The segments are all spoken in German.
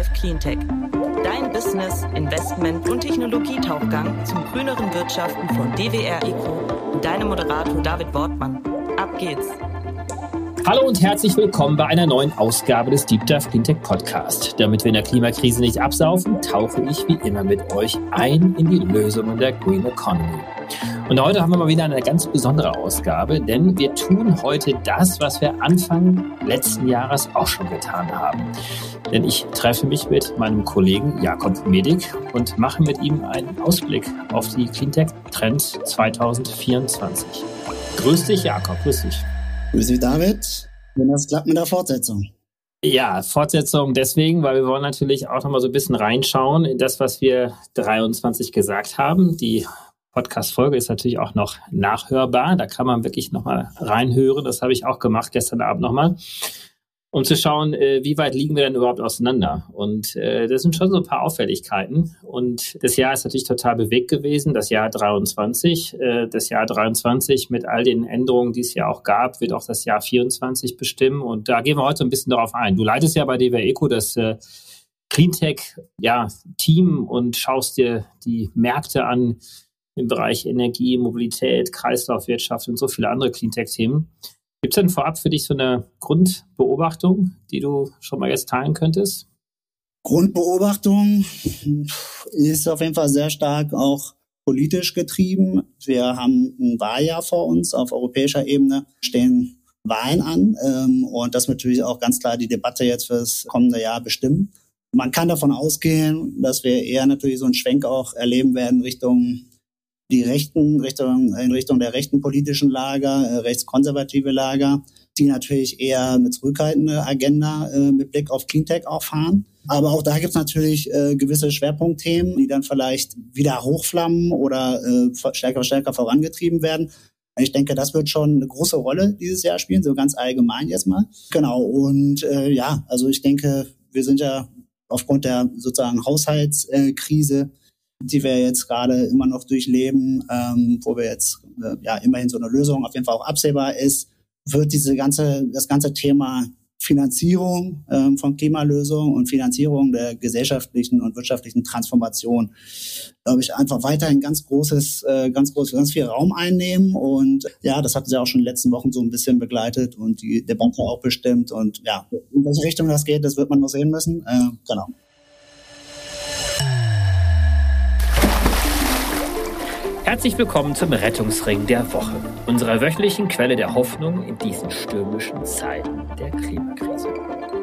Dive Cleantech. Dein Business, Investment und Technologietauchgang zum grüneren Wirtschaften von DWR Eco und deinem Moderator David Wortmann. Ab geht's! Hallo und herzlich willkommen bei einer neuen Ausgabe des Deep Dive Cleantech Podcast. Damit wir in der Klimakrise nicht absaufen, tauche ich wie immer mit euch ein in die Lösungen der Green Economy. Und heute haben wir mal wieder eine ganz besondere Ausgabe, denn wir tun heute das, was wir Anfang letzten Jahres auch schon getan haben. Denn ich treffe mich mit meinem Kollegen Jakob Medik und mache mit ihm einen Ausblick auf die Cleantech Trends 2024. Grüß dich, Jakob. Grüß dich. Grüß dich, David. Wenn das klappt mit der Fortsetzung. Ja, Fortsetzung deswegen, weil wir wollen natürlich auch noch mal so ein bisschen reinschauen in das, was wir 23 gesagt haben. Die Podcast-Folge ist natürlich auch noch nachhörbar. Da kann man wirklich nochmal reinhören. Das habe ich auch gemacht gestern Abend nochmal, um zu schauen, äh, wie weit liegen wir denn überhaupt auseinander. Und äh, das sind schon so ein paar Auffälligkeiten. Und das Jahr ist natürlich total bewegt gewesen, das Jahr 23. Äh, das Jahr 23 mit all den Änderungen, die es ja auch gab, wird auch das Jahr 24 bestimmen. Und da gehen wir heute ein bisschen darauf ein. Du leitest ja bei DW Eco das äh, Cleantech ja, und schaust dir die Märkte an, im Bereich Energie, Mobilität, Kreislaufwirtschaft und so viele andere Cleantech-Themen. Gibt es denn vorab für dich so eine Grundbeobachtung, die du schon mal jetzt teilen könntest? Grundbeobachtung ist auf jeden Fall sehr stark auch politisch getrieben. Wir haben ein Wahljahr vor uns auf europäischer Ebene, stehen Wahlen an ähm, und das natürlich auch ganz klar die Debatte jetzt für das kommende Jahr bestimmen. Man kann davon ausgehen, dass wir eher natürlich so einen Schwenk auch erleben werden Richtung die Rechten, Richtung, in Richtung der rechten politischen Lager, äh, rechtskonservative Lager, die natürlich eher eine zurückhaltende Agenda äh, mit Blick auf Cleantech auch fahren. Aber auch da gibt es natürlich äh, gewisse Schwerpunktthemen, die dann vielleicht wieder hochflammen oder äh, stärker stärker vorangetrieben werden. Ich denke, das wird schon eine große Rolle dieses Jahr spielen, so ganz allgemein jetzt mal. Genau. Und äh, ja, also ich denke, wir sind ja aufgrund der sozusagen Haushaltskrise die wir jetzt gerade immer noch durchleben, ähm, wo wir jetzt äh, ja immerhin so eine Lösung auf jeden Fall auch absehbar ist, wird diese ganze das ganze Thema Finanzierung ähm, von Klimalösungen und Finanzierung der gesellschaftlichen und wirtschaftlichen Transformation, glaube ich, einfach weiterhin ganz großes, äh, ganz groß, ganz viel Raum einnehmen. Und ja, das hat sie auch schon in den letzten Wochen so ein bisschen begleitet und die Debatte auch bestimmt. Und ja, in welche Richtung das geht, das wird man noch sehen müssen. Äh, genau. Herzlich willkommen zum Rettungsring der Woche, unserer wöchentlichen Quelle der Hoffnung in diesen stürmischen Zeiten der Klimakrise.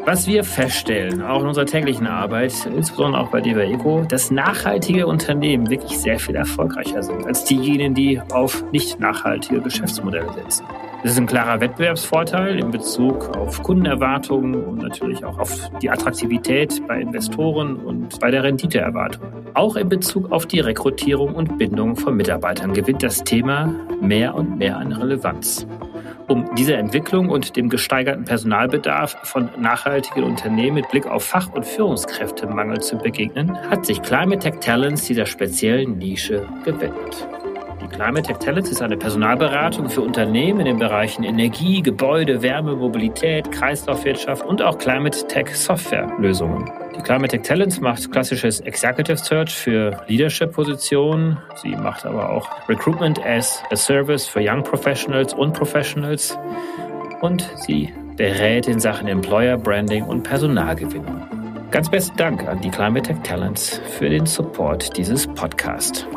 Was wir feststellen, auch in unserer täglichen Arbeit, insbesondere auch bei DEWA Eco, dass nachhaltige Unternehmen wirklich sehr viel erfolgreicher sind als diejenigen, die auf nicht nachhaltige Geschäftsmodelle setzen. Das ist ein klarer Wettbewerbsvorteil in Bezug auf Kundenerwartungen und natürlich auch auf die Attraktivität bei Investoren und bei der Renditeerwartung. Auch in Bezug auf die Rekrutierung und Bindung von Mitarbeitern gewinnt das Thema mehr und mehr an Relevanz. Um dieser Entwicklung und dem gesteigerten Personalbedarf von nachhaltigen Unternehmen mit Blick auf Fach- und Führungskräftemangel zu begegnen, hat sich Climate Tech Talents dieser speziellen Nische gewidmet. Die Climate Tech Talents ist eine Personalberatung für Unternehmen in den Bereichen Energie, Gebäude, Wärme, Mobilität, Kreislaufwirtschaft und auch Climate Tech Softwarelösungen. Die Climate Tech Talents macht klassisches Executive Search für Leadership-Positionen. Sie macht aber auch Recruitment as a Service für Young Professionals und Professionals. Und sie berät in Sachen Employer Branding und Personalgewinnung. Ganz besten Dank an die Climate Tech Talents für den Support dieses Podcasts.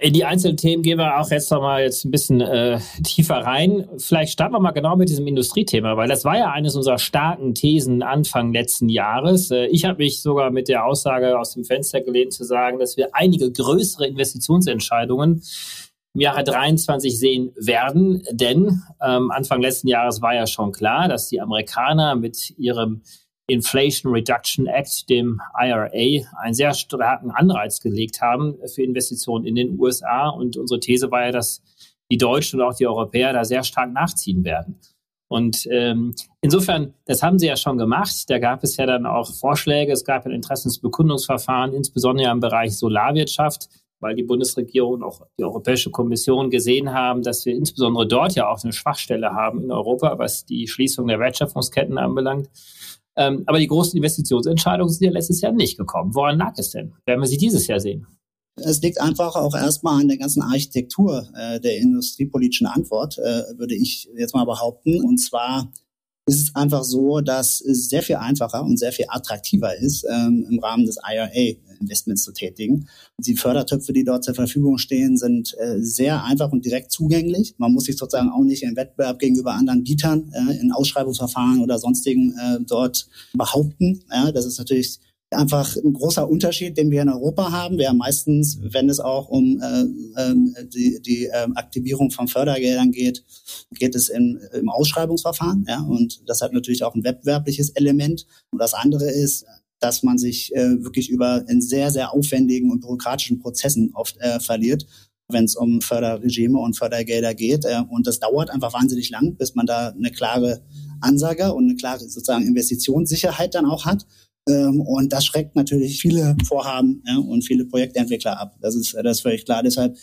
In die einzelnen Themen gehen wir auch jetzt nochmal jetzt ein bisschen äh, tiefer rein. Vielleicht starten wir mal genau mit diesem Industriethema, weil das war ja eines unserer starken Thesen Anfang letzten Jahres. Äh, ich habe mich sogar mit der Aussage aus dem Fenster gelehnt zu sagen, dass wir einige größere Investitionsentscheidungen im Jahre 23 sehen werden, denn ähm, Anfang letzten Jahres war ja schon klar, dass die Amerikaner mit ihrem Inflation Reduction Act, dem IRA, einen sehr starken Anreiz gelegt haben für Investitionen in den USA. Und unsere These war ja, dass die Deutschen und auch die Europäer da sehr stark nachziehen werden. Und ähm, insofern, das haben sie ja schon gemacht. Da gab es ja dann auch Vorschläge. Es gab ein Interessensbekundungsverfahren, insbesondere im Bereich Solarwirtschaft. weil die Bundesregierung und auch die Europäische Kommission gesehen haben, dass wir insbesondere dort ja auch eine Schwachstelle haben in Europa, was die Schließung der Wertschöpfungsketten anbelangt. Ähm, aber die großen Investitionsentscheidungen sind ja letztes Jahr nicht gekommen. Woran lag es denn? Werden wir sie dieses Jahr sehen? Es liegt einfach auch erstmal an der ganzen Architektur äh, der industriepolitischen Antwort, äh, würde ich jetzt mal behaupten. Und zwar ist es einfach so, dass es sehr viel einfacher und sehr viel attraktiver ist, ähm, im Rahmen des IRA Investments zu tätigen. Die Fördertöpfe, die dort zur Verfügung stehen, sind äh, sehr einfach und direkt zugänglich. Man muss sich sozusagen auch nicht im Wettbewerb gegenüber anderen Bietern äh, in Ausschreibungsverfahren oder sonstigen äh, dort behaupten. Ja, das ist natürlich einfach ein großer Unterschied, den wir in Europa haben. Wir haben meistens, wenn es auch um äh, äh, die, die äh, Aktivierung von Fördergeldern geht, geht es in, im Ausschreibungsverfahren. Ja, und das hat natürlich auch ein wettbewerbliches Element. Und das andere ist, dass man sich äh, wirklich über in sehr, sehr aufwendigen und bürokratischen Prozessen oft äh, verliert wenn es um Förderregime und Fördergelder geht. Äh, und das dauert einfach wahnsinnig lang, bis man da eine klare Ansage und eine klare sozusagen Investitionssicherheit dann auch hat. Ähm, und das schreckt natürlich viele Vorhaben ja, und viele Projektentwickler ab. Das ist, das ist völlig klar. Deshalb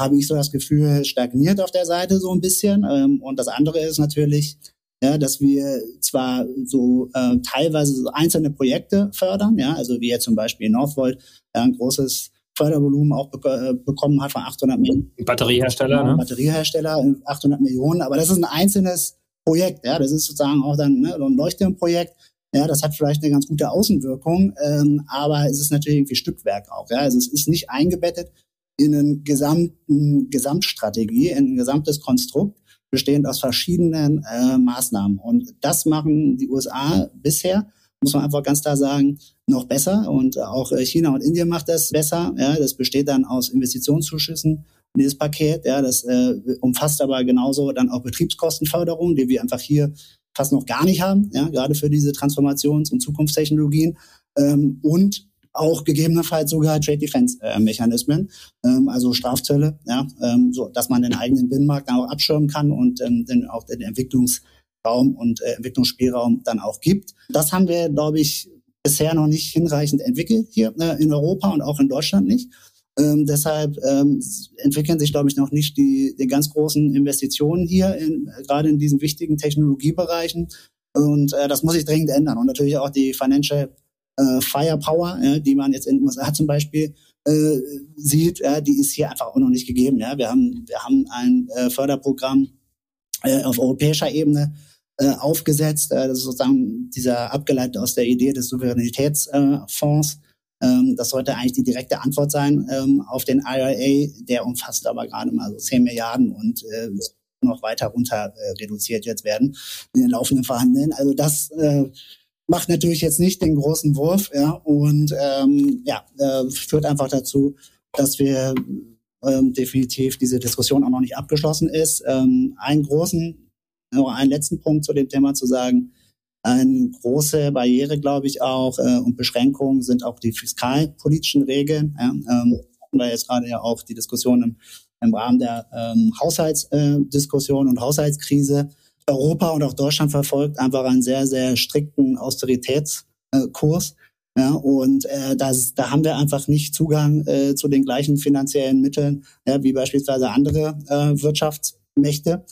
habe ich so das Gefühl, stagniert auf der Seite so ein bisschen. Ähm, und das andere ist natürlich, ja, dass wir zwar so äh, teilweise so einzelne Projekte fördern, ja, also wie jetzt zum Beispiel Northvolt ja, ein großes Fördervolumen auch be äh, bekommen hat von 800 Millionen. Batteriehersteller, ne? Batteriehersteller, 800 Millionen, aber das ist ein einzelnes Projekt, ja, das ist sozusagen auch dann ne, ein Leuchtturmprojekt ja, das hat vielleicht eine ganz gute Außenwirkung, ähm, aber es ist natürlich irgendwie Stückwerk auch. Ja? Also es ist nicht eingebettet in einen gesamten Gesamtstrategie, in ein gesamtes Konstrukt, bestehend aus verschiedenen äh, Maßnahmen. Und das machen die USA bisher, muss man einfach ganz klar sagen, noch besser. Und auch China und Indien macht das besser. Ja, das besteht dann aus Investitionszuschüssen dieses Paket. Ja, das äh, umfasst aber genauso dann auch Betriebskostenförderung, die wir einfach hier fast noch gar nicht haben, ja, gerade für diese Transformations- und Zukunftstechnologien. Ähm, und auch gegebenenfalls sogar Trade Defense äh, Mechanismen, ähm, also Strafzölle, ja, ähm, so dass man den eigenen Binnenmarkt dann auch abschirmen kann und ähm, den, auch den Entwicklungsraum und äh, Entwicklungsspielraum dann auch gibt. Das haben wir, glaube ich, bisher noch nicht hinreichend entwickelt hier äh, in Europa und auch in Deutschland nicht. Ähm, deshalb ähm, entwickeln sich, glaube ich, noch nicht die, die ganz großen Investitionen hier, in, gerade in diesen wichtigen Technologiebereichen. Und äh, das muss sich dringend ändern. Und natürlich auch die Financial äh, Firepower, ja, die man jetzt in den USA zum Beispiel äh, sieht, ja, die ist hier einfach auch noch nicht gegeben. Ja. Wir haben, wir haben ein äh, Förderprogramm äh, auf europäischer Ebene äh, aufgesetzt. Äh, das ist sozusagen dieser abgeleitet aus der Idee des Souveränitätsfonds. Äh, ähm, das sollte eigentlich die direkte Antwort sein ähm, auf den IRA. Der umfasst aber gerade mal so 10 Milliarden und äh, noch weiter runter äh, reduziert jetzt werden in den laufenden Verhandlungen. Also das äh, macht natürlich jetzt nicht den großen Wurf ja, und ähm, ja, äh, führt einfach dazu, dass wir ähm, definitiv diese Diskussion auch noch nicht abgeschlossen ist. Ähm, einen großen, noch einen letzten Punkt zu dem Thema zu sagen, eine große Barriere, glaube ich, auch äh, und Beschränkungen sind auch die fiskalpolitischen Regeln. Ja, ähm, wir jetzt gerade ja auch die Diskussion im, im Rahmen der ähm, Haushaltsdiskussion äh, und Haushaltskrise. Europa und auch Deutschland verfolgt einfach einen sehr, sehr strikten Austeritätskurs. Ja, und äh, das, da haben wir einfach nicht Zugang äh, zu den gleichen finanziellen Mitteln ja, wie beispielsweise andere äh, Wirtschaftsmächte.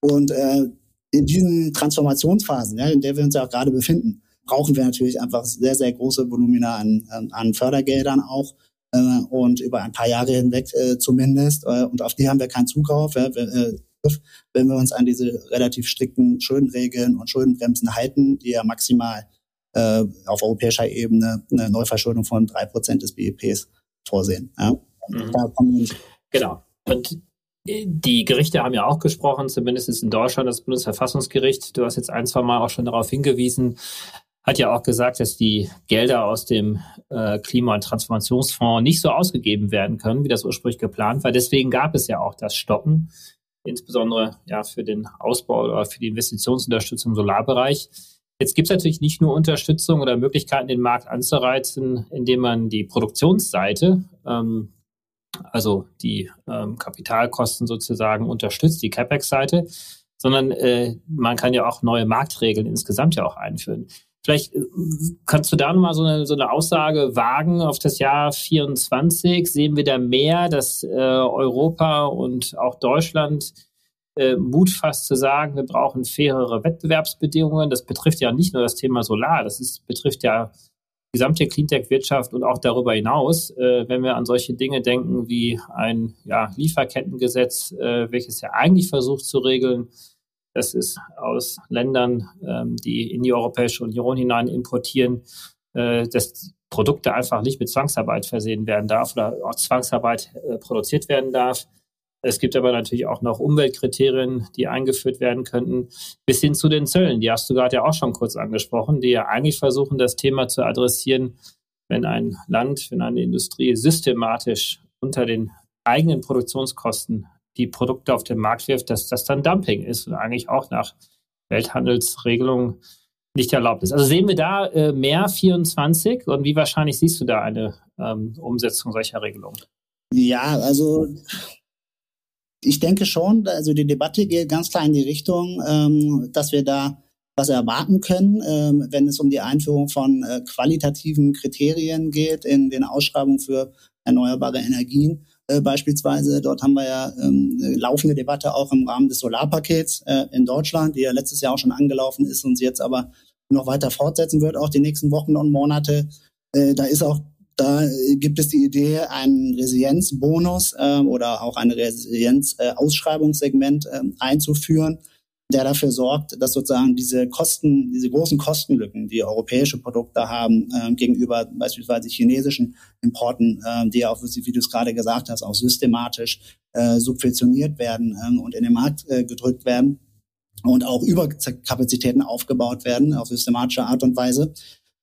Und äh, in diesen Transformationsphasen, ja, in der wir uns ja auch gerade befinden, brauchen wir natürlich einfach sehr, sehr große Volumina an, an Fördergeldern auch äh, und über ein paar Jahre hinweg äh, zumindest. Äh, und auf die haben wir keinen Zugriff, ja, äh, wenn wir uns an diese relativ strikten Schuldenregeln und Schuldenbremsen halten, die ja maximal äh, auf europäischer Ebene eine Neuverschuldung von drei Prozent des BIPs vorsehen. Ja. Mhm. Wir Genau. Und die Gerichte haben ja auch gesprochen, zumindest in Deutschland das Bundesverfassungsgericht. Du hast jetzt ein, zwei Mal auch schon darauf hingewiesen, hat ja auch gesagt, dass die Gelder aus dem äh, Klima- und Transformationsfonds nicht so ausgegeben werden können, wie das ursprünglich geplant war. Deswegen gab es ja auch das Stoppen, insbesondere ja für den Ausbau oder für die Investitionsunterstützung im Solarbereich. Jetzt gibt es natürlich nicht nur Unterstützung oder Möglichkeiten, den Markt anzureizen, indem man die Produktionsseite ähm, also die ähm, Kapitalkosten sozusagen unterstützt, die CapEx-Seite, sondern äh, man kann ja auch neue Marktregeln insgesamt ja auch einführen. Vielleicht äh, kannst du da nochmal so eine, so eine Aussage wagen auf das Jahr 24. Sehen wir da mehr, dass äh, Europa und auch Deutschland äh, Mut fasst zu sagen, wir brauchen fairere Wettbewerbsbedingungen. Das betrifft ja nicht nur das Thema Solar, das ist, betrifft ja gesamte Cleantech-Wirtschaft und auch darüber hinaus, äh, wenn wir an solche Dinge denken wie ein ja, Lieferkettengesetz, äh, welches ja eigentlich versucht zu regeln, dass es aus Ländern, ähm, die in die Europäische Union hinein importieren, äh, dass Produkte einfach nicht mit Zwangsarbeit versehen werden darf oder auch Zwangsarbeit äh, produziert werden darf. Es gibt aber natürlich auch noch Umweltkriterien, die eingeführt werden könnten, bis hin zu den Zöllen. Die hast du gerade ja auch schon kurz angesprochen, die ja eigentlich versuchen, das Thema zu adressieren, wenn ein Land, wenn eine Industrie systematisch unter den eigenen Produktionskosten die Produkte auf den Markt wirft, dass das dann Dumping ist und eigentlich auch nach Welthandelsregelungen nicht erlaubt ist. Also sehen wir da äh, mehr 24 und wie wahrscheinlich siehst du da eine ähm, Umsetzung solcher Regelungen? Ja, also ich denke schon, also die Debatte geht ganz klar in die Richtung, ähm, dass wir da was erwarten können, ähm, wenn es um die Einführung von äh, qualitativen Kriterien geht in den Ausschreibungen für erneuerbare Energien. Äh, beispielsweise, dort haben wir ja ähm, laufende Debatte auch im Rahmen des Solarpakets äh, in Deutschland, die ja letztes Jahr auch schon angelaufen ist und sie jetzt aber noch weiter fortsetzen wird, auch die nächsten Wochen und Monate. Äh, da ist auch da gibt es die Idee, einen Resilienzbonus äh, oder auch ein Resilienzausschreibungssegment äh, einzuführen, der dafür sorgt, dass sozusagen diese Kosten, diese großen Kostenlücken, die europäische Produkte haben äh, gegenüber beispielsweise chinesischen Importen, äh, die auch, wie du es gerade gesagt hast, auch systematisch äh, subventioniert werden äh, und in den Markt äh, gedrückt werden und auch Überkapazitäten aufgebaut werden auf systematische Art und Weise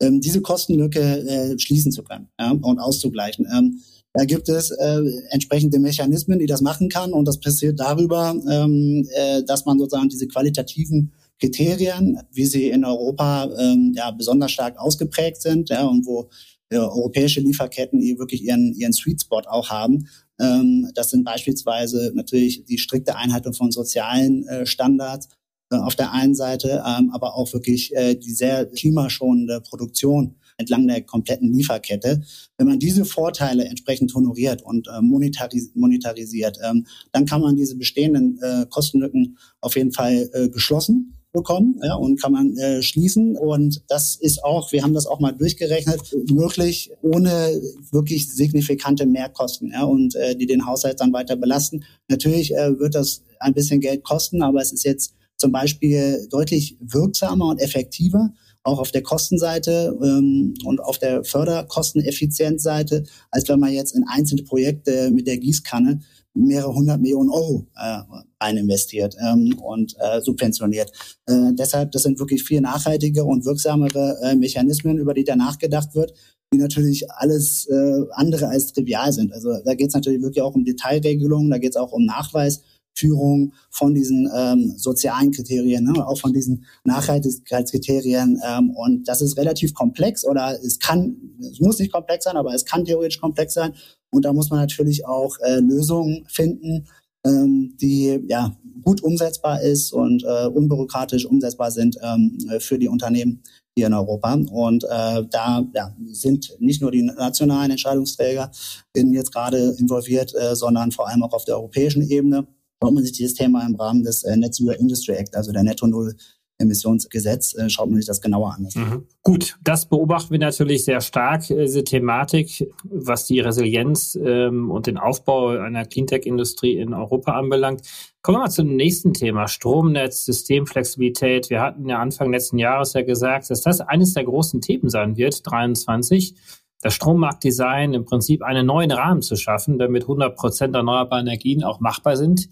ähm, diese Kostenlücke äh, schließen zu können ja, und auszugleichen. Ähm, da gibt es äh, entsprechende Mechanismen, die das machen kann und das passiert darüber, ähm, äh, dass man sozusagen diese qualitativen Kriterien, wie sie in Europa ähm, ja besonders stark ausgeprägt sind, ja, und wo äh, europäische Lieferketten wirklich ihren ihren Sweet Spot auch haben. Ähm, das sind beispielsweise natürlich die strikte Einhaltung von sozialen äh, Standards auf der einen Seite, ähm, aber auch wirklich äh, die sehr klimaschonende Produktion entlang der kompletten Lieferkette. Wenn man diese Vorteile entsprechend honoriert und äh, monetaris monetarisiert, ähm, dann kann man diese bestehenden äh, Kostenlücken auf jeden Fall äh, geschlossen bekommen ja, und kann man äh, schließen. Und das ist auch, wir haben das auch mal durchgerechnet, möglich ohne wirklich signifikante Mehrkosten ja, und äh, die den Haushalt dann weiter belasten. Natürlich äh, wird das ein bisschen Geld kosten, aber es ist jetzt zum Beispiel deutlich wirksamer und effektiver, auch auf der Kostenseite ähm, und auf der Förderkosteneffizienzseite, als wenn man jetzt in einzelne Projekte mit der Gießkanne mehrere hundert Millionen Euro äh, eininvestiert ähm, und äh, subventioniert. Äh, deshalb, das sind wirklich viel nachhaltige und wirksamere äh, Mechanismen, über die da nachgedacht wird, die natürlich alles äh, andere als trivial sind. Also da geht es natürlich wirklich auch um Detailregelungen, da geht es auch um Nachweis Führung von diesen ähm, sozialen Kriterien, ne, auch von diesen Nachhaltigkeitskriterien. Ähm, und das ist relativ komplex oder es kann, es muss nicht komplex sein, aber es kann theoretisch komplex sein. Und da muss man natürlich auch äh, Lösungen finden, ähm, die ja gut umsetzbar ist und äh, unbürokratisch umsetzbar sind ähm, für die Unternehmen hier in Europa. Und äh, da ja, sind nicht nur die nationalen Entscheidungsträger jetzt gerade involviert, äh, sondern vor allem auch auf der europäischen Ebene schaut man sich dieses Thema im Rahmen des äh, Net Zero Industry Act, also der Netto Null Emissionsgesetz, äh, schaut man sich das genauer an. Mhm. Gut, das beobachten wir natürlich sehr stark, äh, diese Thematik, was die Resilienz ähm, und den Aufbau einer Cleantech-Industrie in Europa anbelangt. Kommen wir mal zum nächsten Thema, Stromnetz, Systemflexibilität. Wir hatten ja Anfang letzten Jahres ja gesagt, dass das eines der großen Themen sein wird, 23 das Strommarktdesign im Prinzip einen neuen Rahmen zu schaffen, damit 100 Prozent erneuerbare Energien auch machbar sind.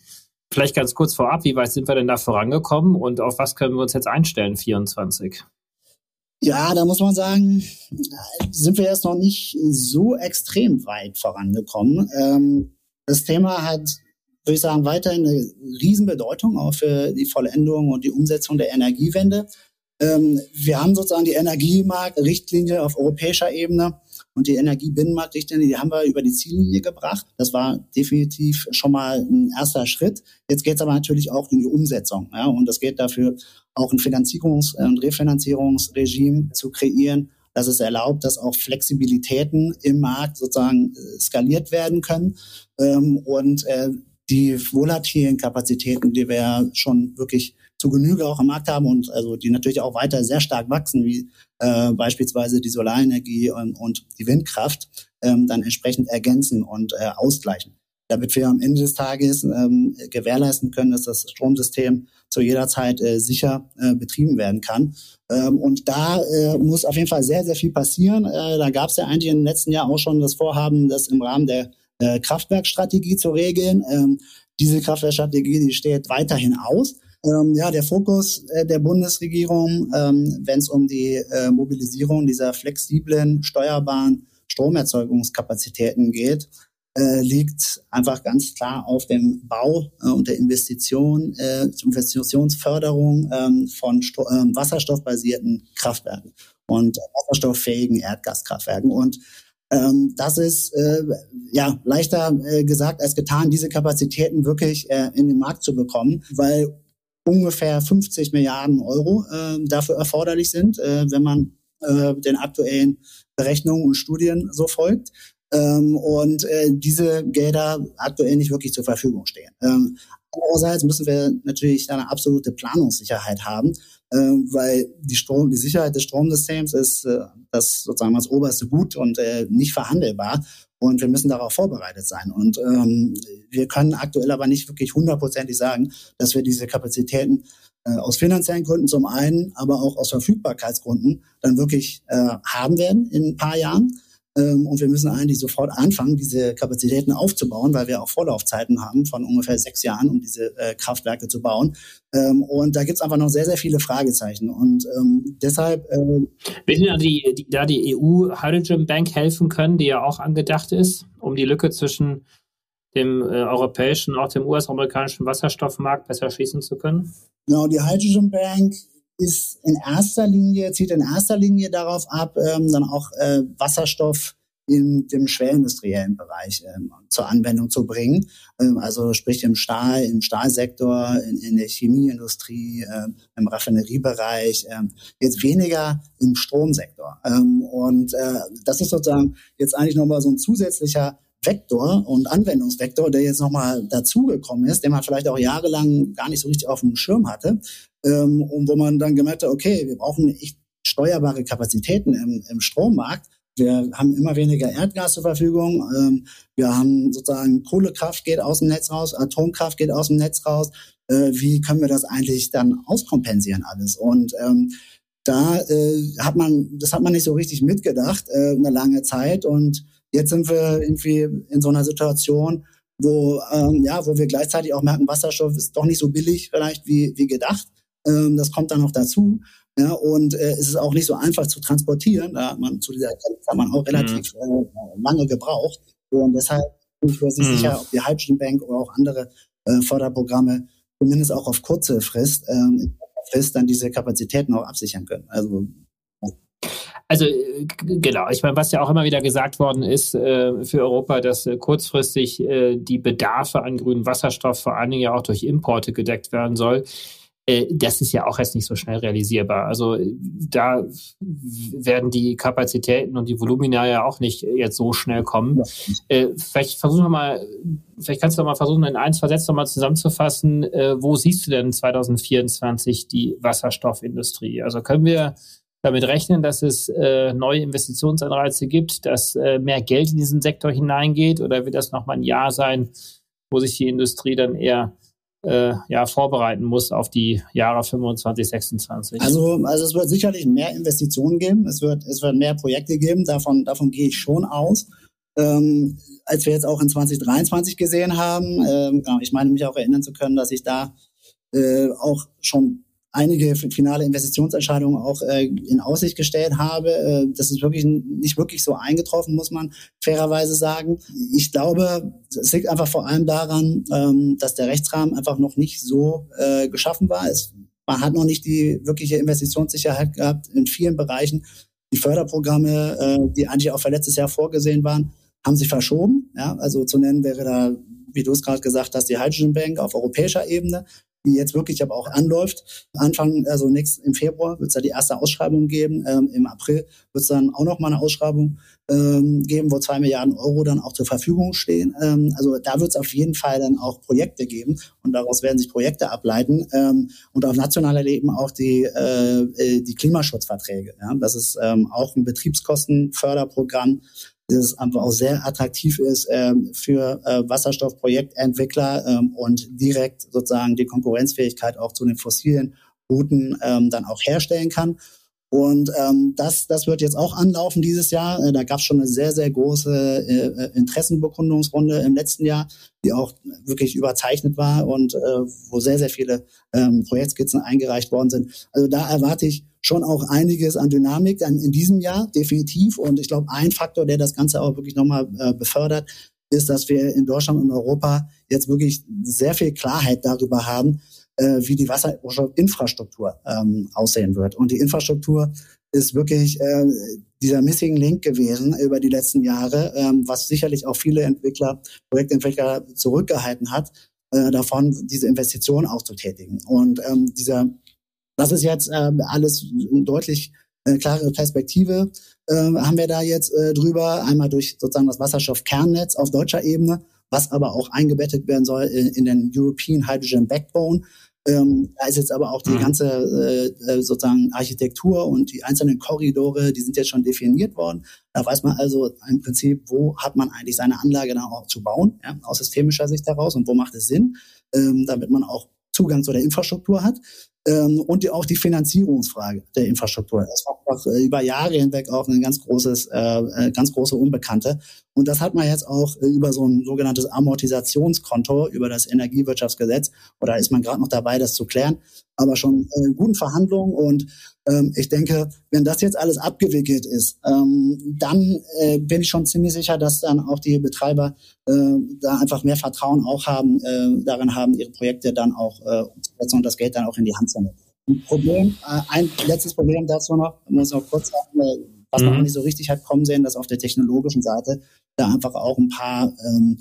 Vielleicht ganz kurz vorab, wie weit sind wir denn da vorangekommen und auf was können wir uns jetzt einstellen, 24? Ja, da muss man sagen, sind wir jetzt noch nicht so extrem weit vorangekommen. Ähm, das Thema hat, würde ich sagen, weiterhin eine Riesenbedeutung auch für die Vollendung und die Umsetzung der Energiewende. Ähm, wir haben sozusagen die Energiemarktrichtlinie auf europäischer Ebene und die Energiebinnenmarktrichtlinie, die haben wir über die Ziellinie gebracht. Das war definitiv schon mal ein erster Schritt. Jetzt geht es aber natürlich auch in die Umsetzung. Ja, und es geht dafür auch ein Finanzierungs- und Refinanzierungsregime zu kreieren, dass es erlaubt, dass auch Flexibilitäten im Markt sozusagen äh, skaliert werden können. Ähm, und äh, die volatilen Kapazitäten, die wir schon wirklich zu Genüge auch am Markt haben und also die natürlich auch weiter sehr stark wachsen, wie äh, beispielsweise die Solarenergie und, und die Windkraft, ähm, dann entsprechend ergänzen und äh, ausgleichen, damit wir am Ende des Tages ähm, gewährleisten können, dass das Stromsystem zu jeder Zeit äh, sicher äh, betrieben werden kann. Ähm, und da äh, muss auf jeden Fall sehr, sehr viel passieren. Äh, da gab es ja eigentlich im letzten Jahr auch schon das Vorhaben, das im Rahmen der äh, Kraftwerkstrategie zu regeln. Ähm, diese Kraftwerkstrategie, die steht weiterhin aus. Ähm, ja, der Fokus äh, der Bundesregierung, ähm, wenn es um die äh, Mobilisierung dieser flexiblen, steuerbaren Stromerzeugungskapazitäten geht, äh, liegt einfach ganz klar auf dem Bau äh, und der Investition, äh, Investitionsförderung ähm, von Sto ähm, wasserstoffbasierten Kraftwerken und wasserstofffähigen Erdgaskraftwerken. Und ähm, das ist äh, ja leichter äh, gesagt als getan, diese Kapazitäten wirklich äh, in den Markt zu bekommen, weil ungefähr 50 Milliarden Euro äh, dafür erforderlich sind, äh, wenn man äh, den aktuellen Berechnungen und Studien so folgt. Ähm, und äh, diese Gelder aktuell nicht wirklich zur Verfügung stehen. Ähm, andererseits müssen wir natürlich eine absolute Planungssicherheit haben, äh, weil die Strom, die Sicherheit des Stromsystems ist äh, das sozusagen das oberste Gut und nicht verhandelbar. Und wir müssen darauf vorbereitet sein. Und ähm, wir können aktuell aber nicht wirklich hundertprozentig sagen, dass wir diese Kapazitäten äh, aus finanziellen Gründen zum einen, aber auch aus Verfügbarkeitsgründen dann wirklich äh, haben werden in ein paar Jahren. Ähm, und wir müssen eigentlich sofort anfangen, diese Kapazitäten aufzubauen, weil wir auch Vorlaufzeiten haben von ungefähr sechs Jahren, um diese äh, Kraftwerke zu bauen. Ähm, und da gibt's einfach noch sehr, sehr viele Fragezeichen. Und ähm, deshalb. Äh, Wird Ihnen die, die, da die EU Hydrogen Bank helfen können, die ja auch angedacht ist, um die Lücke zwischen dem äh, europäischen und auch dem US-amerikanischen Wasserstoffmarkt besser schließen zu können? Genau, die Hydrogen Bank ist in erster Linie, zieht in erster Linie darauf ab, ähm, dann auch äh, Wasserstoff in dem schwerindustriellen Bereich ähm, zur Anwendung zu bringen. Ähm, also sprich im Stahl, im Stahlsektor, in, in der Chemieindustrie, ähm, im Raffineriebereich, ähm, jetzt weniger im Stromsektor. Ähm, und äh, das ist sozusagen jetzt eigentlich nochmal so ein zusätzlicher Vektor und Anwendungsvektor, der jetzt nochmal dazugekommen ist, den man vielleicht auch jahrelang gar nicht so richtig auf dem Schirm hatte. Ähm, und wo man dann gemerkt hat, okay, wir brauchen echt steuerbare Kapazitäten im, im Strommarkt. Wir haben immer weniger Erdgas zur Verfügung. Ähm, wir haben sozusagen Kohlekraft geht aus dem Netz raus, Atomkraft geht aus dem Netz raus. Äh, wie können wir das eigentlich dann auskompensieren alles? Und ähm, da äh, hat man, das hat man nicht so richtig mitgedacht, äh, eine lange Zeit. Und Jetzt sind wir irgendwie in so einer Situation, wo, ähm, ja, wo wir gleichzeitig auch merken, Wasserstoff ist doch nicht so billig vielleicht wie, wie gedacht. Ähm, das kommt dann noch dazu. Ja, und äh, es ist auch nicht so einfach zu transportieren. Da hat man zu dieser Erkenntnis hat man auch relativ mhm. äh, lange gebraucht. Und deshalb bin ich mir mhm. sicher, ob die Hydrogen Bank oder auch andere äh, Förderprogramme zumindest auch auf kurze Frist, ähm, Frist dann diese Kapazitäten auch absichern können. Also also äh, genau, ich meine, was ja auch immer wieder gesagt worden ist äh, für Europa, dass äh, kurzfristig äh, die Bedarfe an grünem Wasserstoff vor allen Dingen ja auch durch Importe gedeckt werden soll. Äh, das ist ja auch erst nicht so schnell realisierbar. Also äh, da werden die Kapazitäten und die Volumina ja auch nicht jetzt so schnell kommen. Ja. vielleicht versuchen wir mal, vielleicht kannst du mal versuchen, in ein, zwei Sätzen nochmal zusammenzufassen, wo siehst du denn 2024 die Wasserstoffindustrie? Also können wir damit rechnen, dass es äh, neue Investitionsanreize gibt, dass äh, mehr Geld in diesen Sektor hineingeht? Oder wird das nochmal ein Jahr sein, wo sich die Industrie dann eher äh, ja, vorbereiten muss auf die Jahre 25, 26? Also, also es wird sicherlich mehr Investitionen geben, es wird, es wird mehr Projekte geben, davon, davon gehe ich schon aus. Ähm, als wir jetzt auch in 2023 gesehen haben, ähm, ich meine mich auch erinnern zu können, dass ich da äh, auch schon einige finale Investitionsentscheidungen auch äh, in Aussicht gestellt habe. Äh, das ist wirklich nicht wirklich so eingetroffen, muss man fairerweise sagen. Ich glaube, es liegt einfach vor allem daran, ähm, dass der Rechtsrahmen einfach noch nicht so äh, geschaffen war. Es, man hat noch nicht die wirkliche Investitionssicherheit gehabt in vielen Bereichen. die Förderprogramme, äh, die eigentlich auch für letztes Jahr vorgesehen waren, haben sich verschoben. Ja, also zu nennen wäre da, wie du es gerade gesagt hast, die Hydrogen Bank auf europäischer Ebene die jetzt wirklich aber auch anläuft. Anfang, also nächst, im Februar wird es da die erste Ausschreibung geben. Ähm, Im April wird es dann auch noch mal eine Ausschreibung ähm, geben, wo zwei Milliarden Euro dann auch zur Verfügung stehen. Ähm, also da wird es auf jeden Fall dann auch Projekte geben und daraus werden sich Projekte ableiten ähm, und auf nationaler Ebene auch die, äh, äh die Klimaschutzverträge. Ja? Das ist ähm, auch ein Betriebskostenförderprogramm, das einfach auch sehr attraktiv ist ähm, für äh, Wasserstoffprojektentwickler ähm, und direkt sozusagen die Konkurrenzfähigkeit auch zu den fossilen Routen ähm, dann auch herstellen kann. Und ähm, das, das wird jetzt auch anlaufen dieses Jahr. Äh, da gab es schon eine sehr, sehr große äh, äh, Interessenbekundungsrunde im letzten Jahr, die auch wirklich überzeichnet war und äh, wo sehr, sehr viele ähm, Projektskizzen eingereicht worden sind. Also da erwarte ich schon auch einiges an Dynamik in diesem Jahr, definitiv. Und ich glaube, ein Faktor, der das Ganze auch wirklich nochmal äh, befördert, ist, dass wir in Deutschland und Europa jetzt wirklich sehr viel Klarheit darüber haben, äh, wie die Wasserinfrastruktur ähm, aussehen wird. Und die Infrastruktur ist wirklich äh, dieser Missing Link gewesen über die letzten Jahre, ähm, was sicherlich auch viele Entwickler, Projektentwickler zurückgehalten hat, äh, davon diese Investitionen auch zu tätigen. Und ähm, dieser das ist jetzt äh, alles deutlich äh, klare Perspektive äh, haben wir da jetzt äh, drüber, einmal durch sozusagen das Wasserstoffkernnetz auf deutscher Ebene, was aber auch eingebettet werden soll in, in den European Hydrogen Backbone. Ähm, da ist jetzt aber auch die mhm. ganze äh, äh, sozusagen Architektur und die einzelnen Korridore, die sind jetzt schon definiert worden. Da weiß man also im Prinzip, wo hat man eigentlich seine Anlage dann auch zu bauen, ja, aus systemischer Sicht heraus und wo macht es Sinn, ähm, damit man auch Zugang zu der Infrastruktur hat ähm, und auch die Finanzierungsfrage der Infrastruktur. Das war einfach äh, über Jahre hinweg auch ein ganz großes, äh, äh, ganz große Unbekannte. Und das hat man jetzt auch äh, über so ein sogenanntes Amortisationskonto, über das Energiewirtschaftsgesetz, oder ist man gerade noch dabei, das zu klären, aber schon äh, guten Verhandlungen. Und ähm, ich denke, wenn das jetzt alles abgewickelt ist, ähm, dann äh, bin ich schon ziemlich sicher, dass dann auch die Betreiber äh, da einfach mehr Vertrauen auch haben, äh, darin haben, ihre Projekte dann auch äh, umzusetzen und das Geld dann auch in die Hand nehmen. Ein Problem, äh, ein letztes Problem dazu noch, muss noch kurz sagen, äh, was man mhm. nicht so richtig hat kommen sehen, dass auf der technologischen Seite da einfach auch ein paar ähm,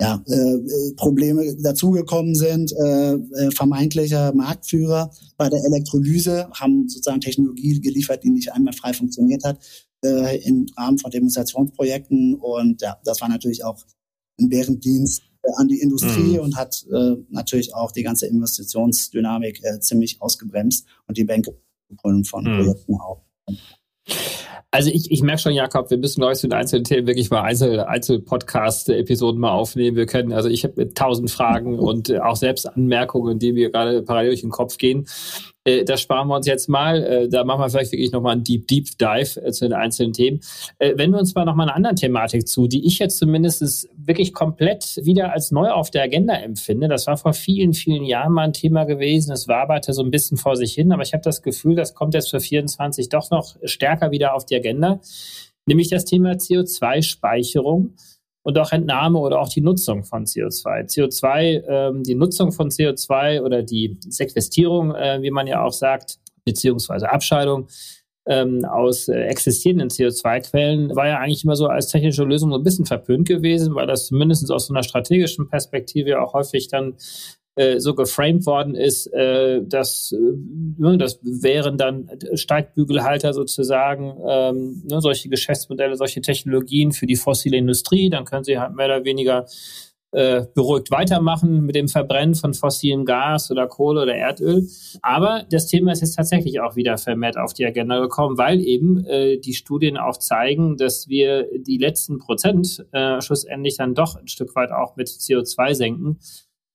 ja, äh, äh, Probleme dazugekommen sind. Äh, äh, vermeintlicher Marktführer bei der Elektrolyse haben sozusagen Technologie geliefert, die nicht einmal frei funktioniert hat äh, im Rahmen von Demonstrationsprojekten. Und ja, das war natürlich auch ein Bärendienst an die Industrie mhm. und hat äh, natürlich auch die ganze Investitionsdynamik äh, ziemlich ausgebremst und die Bänke von mhm. Projekten auch. Also ich, ich merke schon, Jakob, wir müssen, zu den einzelnen Themen wirklich mal Einzel, Einzel-Podcast-Episoden mal aufnehmen. Wir können, also ich habe tausend Fragen und auch selbst Anmerkungen, die mir gerade parallel durch den Kopf gehen. Äh, das sparen wir uns jetzt mal. Äh, da machen wir vielleicht wirklich nochmal einen Deep, Deep Dive äh, zu den einzelnen Themen. Äh, wenn wir uns mal nochmal eine andere Thematik zu, die ich jetzt zumindest wirklich komplett wieder als neu auf der Agenda empfinde. Das war vor vielen, vielen Jahren mal ein Thema gewesen. Es waberte so ein bisschen vor sich hin, aber ich habe das Gefühl, das kommt jetzt für 24 doch noch stärker wieder auf die Agenda. Nämlich das Thema CO2-Speicherung und auch Entnahme oder auch die Nutzung von CO2. CO2, ähm, die Nutzung von CO2 oder die Sequestierung, äh, wie man ja auch sagt, beziehungsweise Abscheidung ähm, aus äh, existierenden CO2-Quellen war ja eigentlich immer so als technische Lösung so ein bisschen verpönt gewesen, weil das zumindest aus so einer strategischen Perspektive auch häufig dann so geframed worden ist, äh, dass äh, das wären dann Steigbügelhalter sozusagen, ähm, ne, solche Geschäftsmodelle, solche Technologien für die fossile Industrie. Dann können sie halt mehr oder weniger äh, beruhigt weitermachen mit dem Verbrennen von fossilem Gas oder Kohle oder Erdöl. Aber das Thema ist jetzt tatsächlich auch wieder vermehrt auf die Agenda gekommen, weil eben äh, die Studien auch zeigen, dass wir die letzten Prozent äh, schlussendlich dann doch ein Stück weit auch mit CO2 senken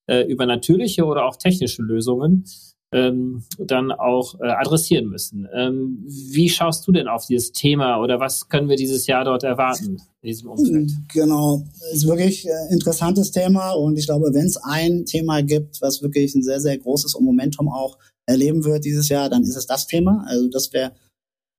äh, über natürliche oder auch technische Lösungen ähm, dann auch äh, adressieren müssen. Ähm, wie schaust du denn auf dieses Thema oder was können wir dieses Jahr dort erwarten in diesem Umfeld? Genau, ist wirklich ein interessantes Thema und ich glaube, wenn es ein Thema gibt, was wirklich ein sehr, sehr großes Momentum auch erleben wird dieses Jahr, dann ist es das Thema. Also das wäre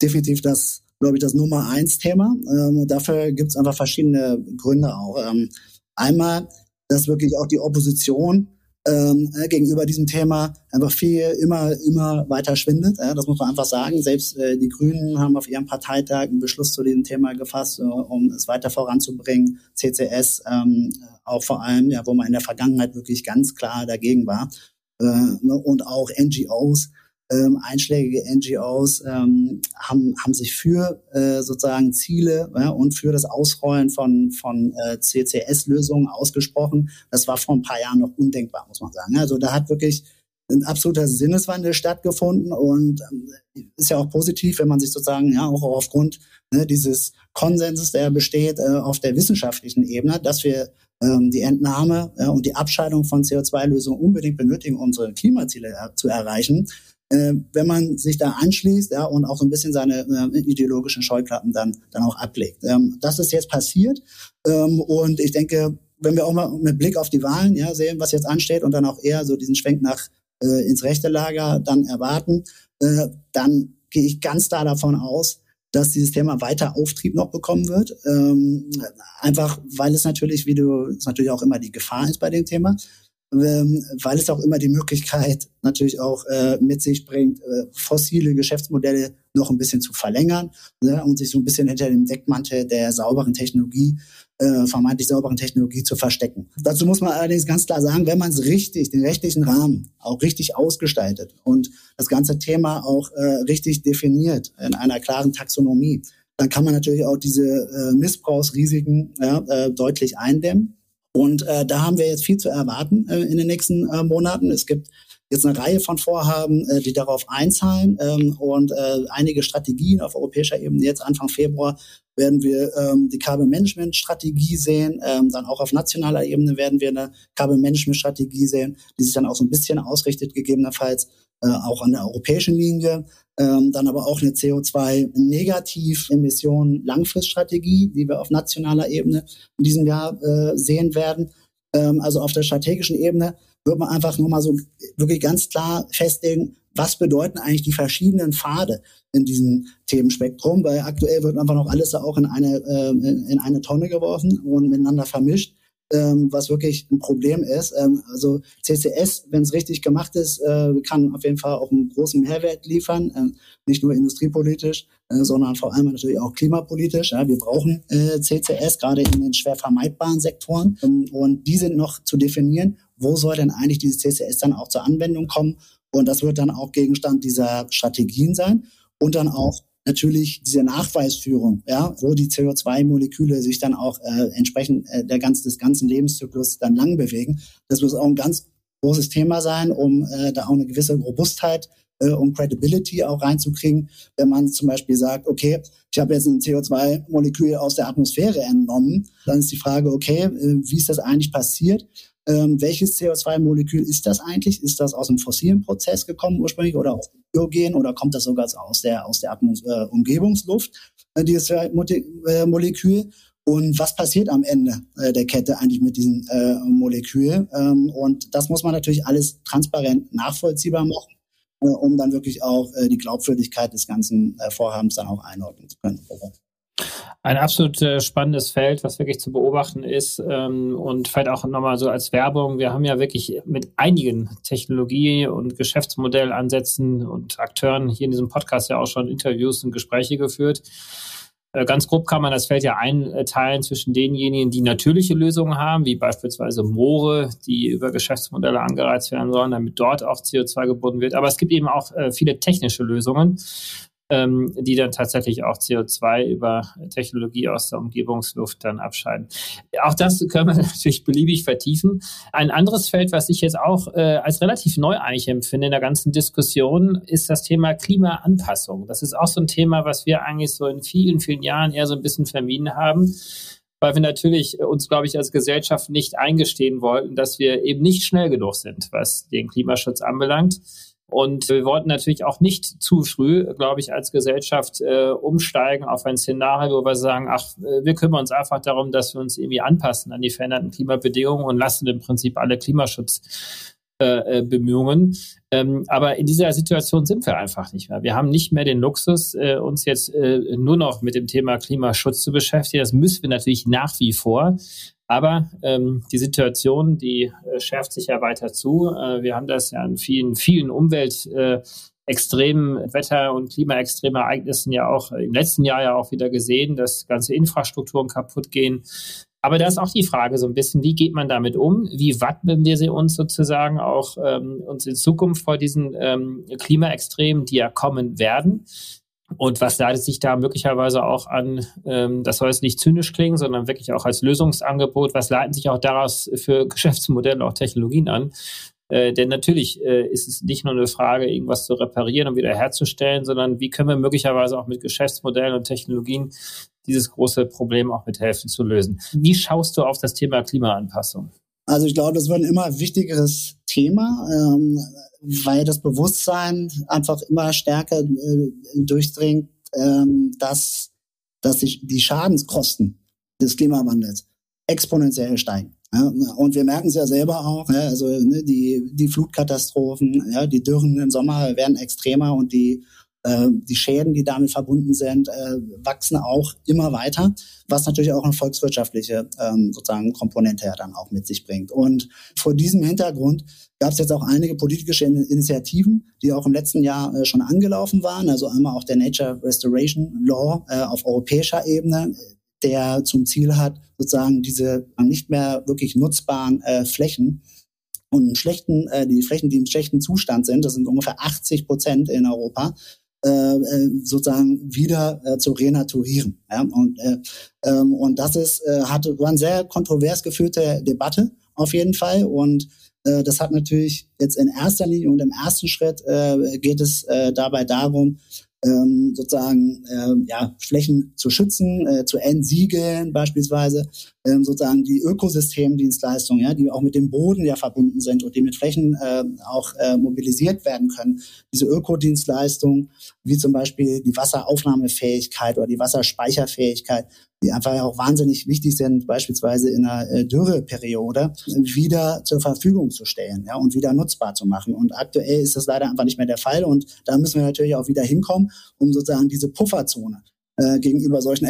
definitiv das, glaube ich, das Nummer eins Thema. Ähm, und dafür gibt es einfach verschiedene Gründe auch. Ähm, einmal dass wirklich auch die Opposition ähm, äh, gegenüber diesem Thema einfach viel immer immer weiter schwindet. Äh, das muss man einfach sagen. Selbst äh, die Grünen haben auf ihrem Parteitag einen Beschluss zu diesem Thema gefasst, äh, um es weiter voranzubringen. CCS ähm, auch vor allem, ja, wo man in der Vergangenheit wirklich ganz klar dagegen war. Äh, ne, und auch NGOs ähm, einschlägige NGOs ähm, haben, haben sich für äh, sozusagen Ziele ja, und für das Ausrollen von, von äh, CCS-Lösungen ausgesprochen. Das war vor ein paar Jahren noch undenkbar, muss man sagen. Also da hat wirklich ein absoluter Sinneswandel stattgefunden und ähm, ist ja auch positiv, wenn man sich sozusagen ja auch aufgrund ne, dieses Konsenses, der besteht äh, auf der wissenschaftlichen Ebene, dass wir ähm, die Entnahme äh, und die Abscheidung von CO2-Lösungen unbedingt benötigen, unsere Klimaziele äh, zu erreichen äh, wenn man sich da anschließt ja, und auch so ein bisschen seine äh, ideologischen Scheuklappen dann, dann auch ablegt. Ähm, das ist jetzt passiert ähm, und ich denke, wenn wir auch mal mit Blick auf die Wahlen ja, sehen, was jetzt ansteht und dann auch eher so diesen Schwenk nach äh, ins rechte Lager dann erwarten, äh, dann gehe ich ganz klar davon aus, dass dieses Thema weiter Auftrieb noch bekommen wird. Ähm, einfach, weil es natürlich, wie du, es natürlich auch immer die Gefahr ist bei dem Thema, weil es auch immer die Möglichkeit natürlich auch äh, mit sich bringt, äh, fossile Geschäftsmodelle noch ein bisschen zu verlängern ne, und sich so ein bisschen hinter dem Deckmantel der sauberen Technologie, äh, vermeintlich sauberen Technologie zu verstecken. Dazu muss man allerdings ganz klar sagen, wenn man es richtig, den rechtlichen Rahmen auch richtig ausgestaltet und das ganze Thema auch äh, richtig definiert in einer klaren Taxonomie, dann kann man natürlich auch diese Missbrauchsrisiken ja, deutlich eindämmen. Und äh, da haben wir jetzt viel zu erwarten äh, in den nächsten äh, Monaten. Es gibt jetzt eine Reihe von Vorhaben, äh, die darauf einzahlen ähm, und äh, einige Strategien auf europäischer Ebene. Jetzt Anfang Februar werden wir ähm, die Carbon Management Strategie sehen. Ähm, dann auch auf nationaler Ebene werden wir eine Carbon Management Strategie sehen, die sich dann auch so ein bisschen ausrichtet, gegebenenfalls äh, auch an der europäischen Linie. Ähm, dann aber auch eine CO2-Negativ-Emissionen-Langfriststrategie, die wir auf nationaler Ebene in diesem Jahr äh, sehen werden. Ähm, also auf der strategischen Ebene wird man einfach nochmal so wirklich ganz klar festlegen, was bedeuten eigentlich die verschiedenen Pfade in diesem Themenspektrum, weil aktuell wird einfach noch alles auch in eine, äh, in eine Tonne geworfen und miteinander vermischt ähm, was wirklich ein Problem ist. Ähm, also CCS, wenn es richtig gemacht ist, äh, kann auf jeden Fall auch einen großen Mehrwert liefern, äh, nicht nur industriepolitisch, äh, sondern vor allem natürlich auch klimapolitisch. Ja, wir brauchen äh, CCS gerade in den schwer vermeidbaren Sektoren ähm, und die sind noch zu definieren. Wo soll denn eigentlich dieses CCS dann auch zur Anwendung kommen? Und das wird dann auch Gegenstand dieser Strategien sein und dann auch natürlich diese Nachweisführung, ja, wo die CO2-Moleküle sich dann auch äh, entsprechend äh, der ganz, des ganzen Lebenszyklus dann lang bewegen. Das muss auch ein ganz großes Thema sein, um äh, da auch eine gewisse Robustheit äh, und Credibility auch reinzukriegen, wenn man zum Beispiel sagt, okay, ich habe jetzt ein CO2-Molekül aus der Atmosphäre entnommen, dann ist die Frage, okay, äh, wie ist das eigentlich passiert? Ähm, welches CO2-Molekül ist das eigentlich? Ist das aus einem fossilen Prozess gekommen ursprünglich oder aus dem Biogen oder kommt das sogar aus der, aus der Atmos äh, Umgebungsluft, äh, dieses äh, Molekül? Und was passiert am Ende äh, der Kette eigentlich mit diesem äh, Molekül? Ähm, und das muss man natürlich alles transparent nachvollziehbar machen, äh, um dann wirklich auch äh, die Glaubwürdigkeit des ganzen äh, Vorhabens dann auch einordnen zu können. Ein absolut äh, spannendes Feld, was wirklich zu beobachten ist ähm, und vielleicht auch nochmal so als Werbung. Wir haben ja wirklich mit einigen Technologie- und Geschäftsmodellansätzen und Akteuren hier in diesem Podcast ja auch schon Interviews und Gespräche geführt. Äh, ganz grob kann man das Feld ja einteilen zwischen denjenigen, die natürliche Lösungen haben, wie beispielsweise Moore, die über Geschäftsmodelle angereizt werden sollen, damit dort auch CO2 gebunden wird. Aber es gibt eben auch äh, viele technische Lösungen, ähm, die dann tatsächlich auch CO2 über Technologie aus der Umgebungsluft dann abscheiden. Auch das können wir natürlich beliebig vertiefen. Ein anderes Feld, was ich jetzt auch äh, als relativ neu eigentlich empfinde in der ganzen Diskussion, ist das Thema Klimaanpassung. Das ist auch so ein Thema, was wir eigentlich so in vielen, vielen Jahren eher so ein bisschen vermieden haben weil wir natürlich uns, glaube ich, als Gesellschaft nicht eingestehen wollten, dass wir eben nicht schnell genug sind, was den Klimaschutz anbelangt. Und wir wollten natürlich auch nicht zu früh, glaube ich, als Gesellschaft äh, umsteigen auf ein Szenario, wo wir sagen, ach, äh, wir kümmern uns einfach darum, dass wir uns irgendwie anpassen an die veränderten Klimabedingungen und lassen im Prinzip alle Klimaschutzbemühungen. Äh, ähm, aber in dieser Situation sind wir einfach nicht mehr. Wir haben nicht mehr den Luxus, äh, uns jetzt äh, nur noch mit dem Thema Klimaschutz zu beschäftigen. Das müssen wir natürlich nach wie vor. Aber ähm, die Situation, die äh, schärft sich ja weiter zu. Äh, wir haben das ja in vielen, vielen Umwelt äh, extremen Wetter- und Klimaextremereignissen ja auch im letzten Jahr ja auch wieder gesehen, dass ganze Infrastrukturen kaputt gehen. Aber da ist auch die Frage so ein bisschen, wie geht man damit um? Wie wappnen wir sie uns sozusagen auch ähm, uns in Zukunft vor diesen ähm, Klimaextremen, die ja kommen werden? Und was leitet sich da möglicherweise auch an, ähm, das soll jetzt nicht zynisch klingen, sondern wirklich auch als Lösungsangebot, was leiten sich auch daraus für Geschäftsmodelle, auch Technologien an? Äh, denn natürlich äh, ist es nicht nur eine Frage, irgendwas zu reparieren und wieder herzustellen, sondern wie können wir möglicherweise auch mit Geschäftsmodellen und Technologien dieses große Problem auch mithelfen zu lösen. Wie schaust du auf das Thema Klimaanpassung? Also ich glaube, das wird ein immer wichtigeres Thema, ähm, weil das Bewusstsein einfach immer stärker äh, durchdringt, ähm, dass, dass sich die Schadenskosten des Klimawandels exponentiell steigen. Ja, und wir merken es ja selber auch, ja, also ne, die, die Flutkatastrophen, ja, die Dürren im Sommer werden extremer und die, die Schäden, die damit verbunden sind, äh, wachsen auch immer weiter, was natürlich auch eine volkswirtschaftliche ähm, sozusagen Komponente ja dann auch mit sich bringt. Und vor diesem Hintergrund gab es jetzt auch einige politische Initiativen, die auch im letzten Jahr äh, schon angelaufen waren. Also einmal auch der Nature Restoration Law äh, auf europäischer Ebene, der zum Ziel hat, sozusagen diese nicht mehr wirklich nutzbaren Flächen und schlechten, die Flächen, die im schlechten Zustand sind, das sind ungefähr 80 Prozent in Europa, äh, äh, sozusagen wieder äh, zu renaturieren. Ja? Und, äh, ähm, und das ist, äh, hat, war eine sehr kontrovers geführte Debatte auf jeden Fall. Und äh, das hat natürlich jetzt in erster Linie und im ersten Schritt äh, geht es äh, dabei darum, ähm, sozusagen äh, ja, Flächen zu schützen, äh, zu entsiegeln beispielsweise, ähm, sozusagen die Ökosystemdienstleistungen, ja, die auch mit dem Boden ja verbunden sind und die mit Flächen äh, auch äh, mobilisiert werden können. Diese Ökodienstleistungen, wie zum Beispiel die Wasseraufnahmefähigkeit oder die Wasserspeicherfähigkeit, die einfach auch wahnsinnig wichtig sind, beispielsweise in einer äh, Dürreperiode, wieder zur Verfügung zu stellen ja, und wieder nutzbar zu machen. Und aktuell ist das leider einfach nicht mehr der Fall. Und da müssen wir natürlich auch wieder hinkommen, um sozusagen diese Pufferzone äh, gegenüber solchen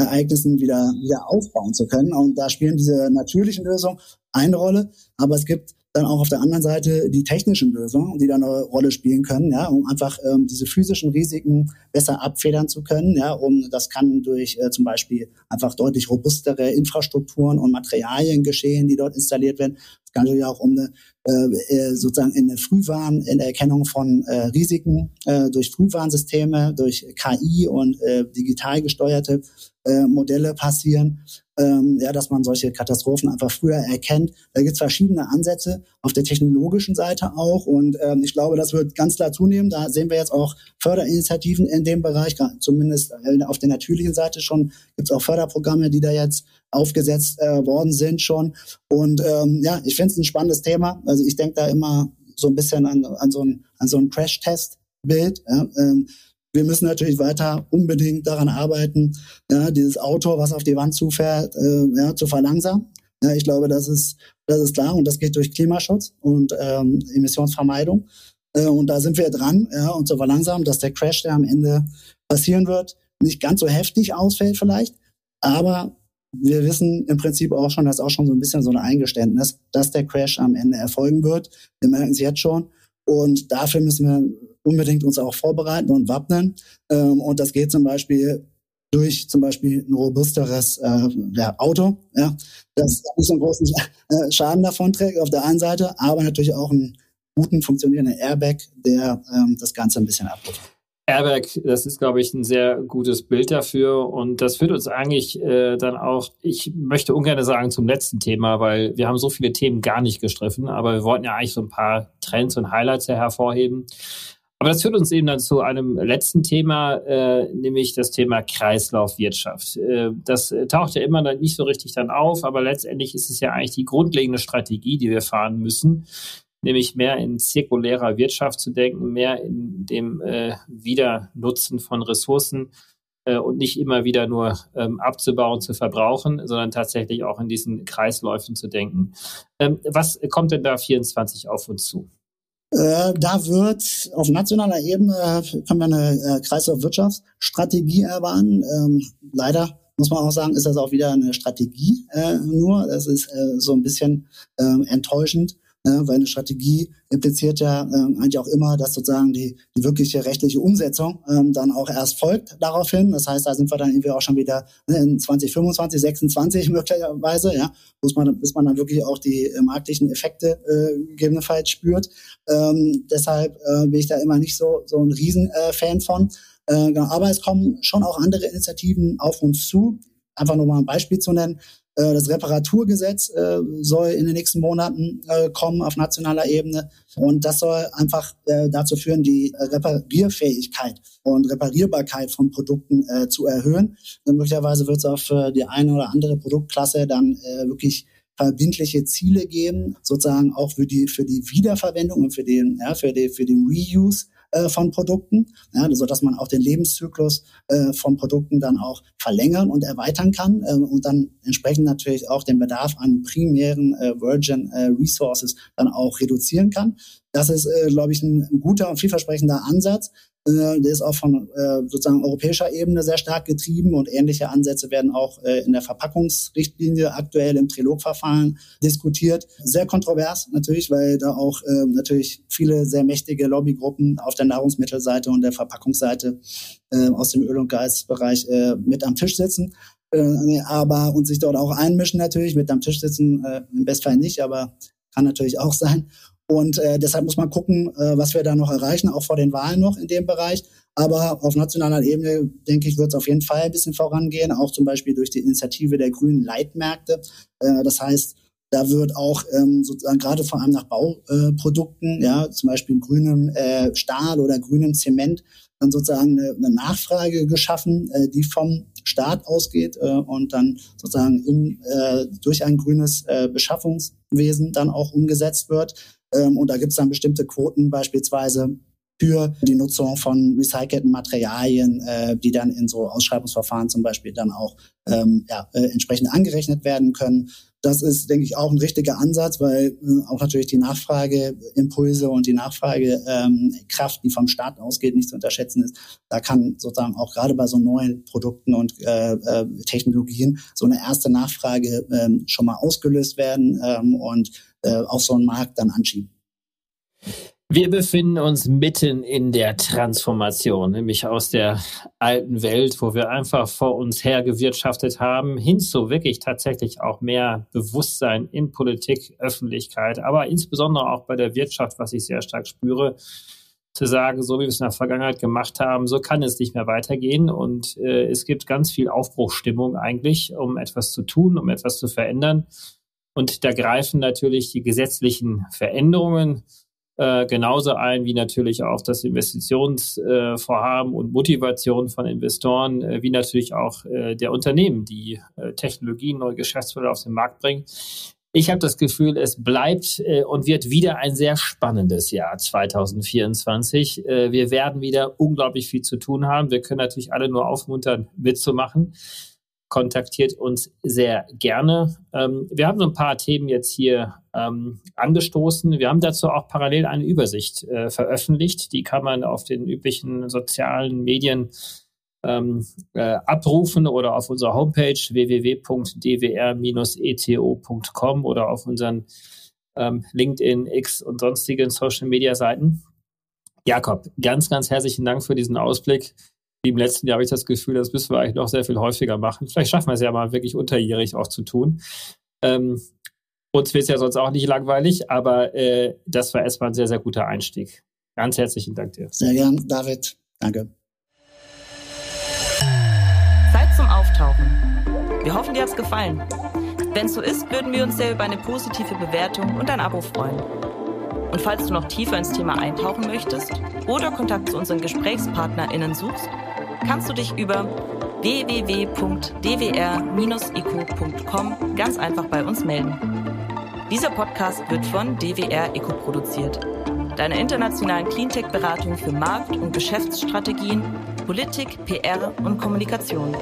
Extremereignissen wieder, wieder aufbauen zu können. Und da spielen diese natürlichen Lösungen eine Rolle. Aber es gibt dann auch auf der anderen Seite die technischen Lösungen, die da eine Rolle spielen können, ja, um einfach ähm, diese physischen Risiken besser abfedern zu können, ja, um das kann durch äh, zum Beispiel einfach deutlich robustere Infrastrukturen und Materialien geschehen, die dort installiert werden. Es kann natürlich auch um eine äh, äh sozusagen in der Frühwarn, in der Erkennung von äh, Risiken äh, durch Frühwarnsysteme, durch KI und äh, digital gesteuerte äh, Modelle passieren ähm, ja, dass man solche Katastrophen einfach früher erkennt. Da gibt es verschiedene Ansätze auf der technologischen Seite auch und ähm, ich glaube, das wird ganz klar zunehmen. Da sehen wir jetzt auch Förderinitiativen in dem Bereich, zumindest äh, auf der natürlichen Seite schon gibt es auch Förderprogramme, die da jetzt aufgesetzt äh, worden sind schon. Und ähm, ja, ich finde es ein spannendes Thema. Also ich denke da immer so ein bisschen an, an so ein, so ein Crash-Test-Bild. Ja, ähm, wir müssen natürlich weiter unbedingt daran arbeiten, ja, dieses Auto, was auf die Wand zufährt, äh, ja, zu verlangsamen. Ja, ich glaube, das ist, das ist klar und das geht durch Klimaschutz und ähm, Emissionsvermeidung. Äh, und da sind wir dran, ja, und zu verlangsamen, dass der Crash, der am Ende passieren wird, nicht ganz so heftig ausfällt vielleicht, aber wir wissen im Prinzip auch schon, das ist auch schon so ein bisschen so ein Eingeständnis, dass der Crash am Ende erfolgen wird. Wir merken es jetzt schon. Und dafür müssen wir unbedingt uns auch vorbereiten und wappnen. Ähm, und das geht zum Beispiel durch zum Beispiel ein robusteres äh, ja, Auto, ja, das nicht so einen großen äh, Schaden davon trägt auf der einen Seite, aber natürlich auch einen guten funktionierenden Airbag, der ähm, das Ganze ein bisschen abruft. Airbag, das ist, glaube ich, ein sehr gutes Bild dafür. Und das führt uns eigentlich äh, dann auch, ich möchte ungern sagen zum letzten Thema, weil wir haben so viele Themen gar nicht gestriffen, aber wir wollten ja eigentlich so ein paar Trends und Highlights hervorheben. Aber das führt uns eben dann zu einem letzten Thema, äh, nämlich das Thema Kreislaufwirtschaft. Äh, das taucht ja immer dann nicht so richtig dann auf, aber letztendlich ist es ja eigentlich die grundlegende Strategie, die wir fahren müssen, nämlich mehr in zirkulärer Wirtschaft zu denken, mehr in dem äh, Wiedernutzen von Ressourcen äh, und nicht immer wieder nur ähm, abzubauen, zu verbrauchen, sondern tatsächlich auch in diesen Kreisläufen zu denken. Ähm, was kommt denn da 24 auf uns zu? Äh, da wird auf nationaler Ebene kann man eine äh, Kreislaufwirtschaftsstrategie erwarten. Ähm, leider muss man auch sagen, ist das auch wieder eine Strategie äh, nur. Das ist äh, so ein bisschen äh, enttäuschend, Ne, weil eine Strategie impliziert ja ähm, eigentlich auch immer, dass sozusagen die, die wirkliche rechtliche Umsetzung ähm, dann auch erst folgt daraufhin. Das heißt, da sind wir dann irgendwie auch schon wieder ne, in 2025, 26 möglicherweise, ja, bis man, bis man dann wirklich auch die äh, marktlichen Effekte äh, gegebenenfalls spürt. Ähm, deshalb äh, bin ich da immer nicht so, so ein Riesenfan äh, von. Äh, genau. Aber es kommen schon auch andere Initiativen auf uns zu. Einfach nur mal ein Beispiel zu nennen. Äh, das Reparaturgesetz äh, soll in den nächsten Monaten äh, kommen auf nationaler Ebene. Und das soll einfach dazu führen, die Reparierfähigkeit und Reparierbarkeit von Produkten zu erhöhen. Und möglicherweise wird es für die eine oder andere Produktklasse dann wirklich verbindliche Ziele geben, sozusagen auch für die, für die Wiederverwendung und für den, ja, für die, für den Reuse äh, von Produkten, ja, so dass man auch den Lebenszyklus äh, von Produkten dann auch verlängern und erweitern kann äh, und dann entsprechend natürlich auch den Bedarf an primären äh, Virgin äh, Resources dann auch reduzieren kann. Das ist, äh, glaube ich, ein guter und vielversprechender Ansatz. Äh, der ist auch von äh, sozusagen europäischer Ebene sehr stark getrieben und ähnliche Ansätze werden auch äh, in der Verpackungsrichtlinie aktuell im Trilogverfahren diskutiert. Sehr kontrovers natürlich, weil da auch äh, natürlich viele sehr mächtige Lobbygruppen auf der Nahrungsmittelseite und der Verpackungsseite äh, aus dem Öl- und Gasbereich äh, mit am Tisch sitzen. Äh, aber und sich dort auch einmischen natürlich, mit am Tisch sitzen, äh, im Bestfall nicht, aber kann natürlich auch sein. Und äh, deshalb muss man gucken, äh, was wir da noch erreichen, auch vor den Wahlen noch in dem Bereich. Aber auf nationaler Ebene, denke ich, wird es auf jeden Fall ein bisschen vorangehen, auch zum Beispiel durch die Initiative der grünen Leitmärkte. Äh, das heißt, da wird auch ähm, sozusagen gerade vor allem nach Bauprodukten, ja, zum Beispiel grünem äh, Stahl oder grünem Zement, dann sozusagen eine, eine Nachfrage geschaffen, äh, die vom Staat ausgeht äh, und dann sozusagen im, äh, durch ein grünes äh, Beschaffungswesen dann auch umgesetzt wird. Ähm, und da gibt es dann bestimmte Quoten beispielsweise für die Nutzung von recycelten Materialien, äh, die dann in so Ausschreibungsverfahren zum Beispiel dann auch ähm, ja, äh, entsprechend angerechnet werden können. Das ist, denke ich, auch ein richtiger Ansatz, weil äh, auch natürlich die Nachfrageimpulse und die Nachfragekraft, ähm, die vom Staat ausgeht, nicht zu unterschätzen ist. Da kann sozusagen auch gerade bei so neuen Produkten und äh, äh, Technologien so eine erste Nachfrage ähm, schon mal ausgelöst werden ähm, und äh, auch so einen Markt dann anschieben. Wir befinden uns mitten in der Transformation, nämlich aus der alten Welt, wo wir einfach vor uns her gewirtschaftet haben, hin zu wirklich tatsächlich auch mehr Bewusstsein in Politik, Öffentlichkeit, aber insbesondere auch bei der Wirtschaft, was ich sehr stark spüre, zu sagen, so wie wir es in der Vergangenheit gemacht haben, so kann es nicht mehr weitergehen. Und äh, es gibt ganz viel Aufbruchstimmung eigentlich, um etwas zu tun, um etwas zu verändern. Und da greifen natürlich die gesetzlichen Veränderungen äh, genauso ein wie natürlich auch das Investitionsvorhaben äh, und Motivation von Investoren, äh, wie natürlich auch äh, der Unternehmen, die äh, Technologien, neue Geschäftsmodelle auf den Markt bringen. Ich habe das Gefühl, es bleibt äh, und wird wieder ein sehr spannendes Jahr 2024. Äh, wir werden wieder unglaublich viel zu tun haben. Wir können natürlich alle nur aufmuntern, mitzumachen kontaktiert uns sehr gerne. Ähm, wir haben so ein paar Themen jetzt hier ähm, angestoßen. Wir haben dazu auch parallel eine Übersicht äh, veröffentlicht. Die kann man auf den üblichen sozialen Medien ähm, äh, abrufen oder auf unserer Homepage www.dwr-eto.com oder auf unseren ähm, LinkedIn, X und sonstigen Social Media Seiten. Jakob, ganz, ganz herzlichen Dank für diesen Ausblick im letzten Jahr habe ich das Gefühl, das müssen wir eigentlich noch sehr viel häufiger machen. Vielleicht schaffen wir es ja mal wirklich unterjährig auch zu tun. Ähm, uns wird es ja sonst auch nicht langweilig, aber äh, das war erstmal ein sehr, sehr guter Einstieg. Ganz herzlichen Dank dir. Sehr gern, David. Danke. Zeit zum Auftauchen. Wir hoffen, dir hat es gefallen. Wenn es so ist, würden wir uns sehr über eine positive Bewertung und ein Abo freuen. Und falls du noch tiefer ins Thema eintauchen möchtest oder Kontakt zu unseren GesprächspartnerInnen suchst, kannst du dich über www.dwr-eco.com ganz einfach bei uns melden. Dieser Podcast wird von DWR Eco produziert, deiner internationalen Cleantech-Beratung für Markt- und Geschäftsstrategien, Politik, PR und Kommunikation.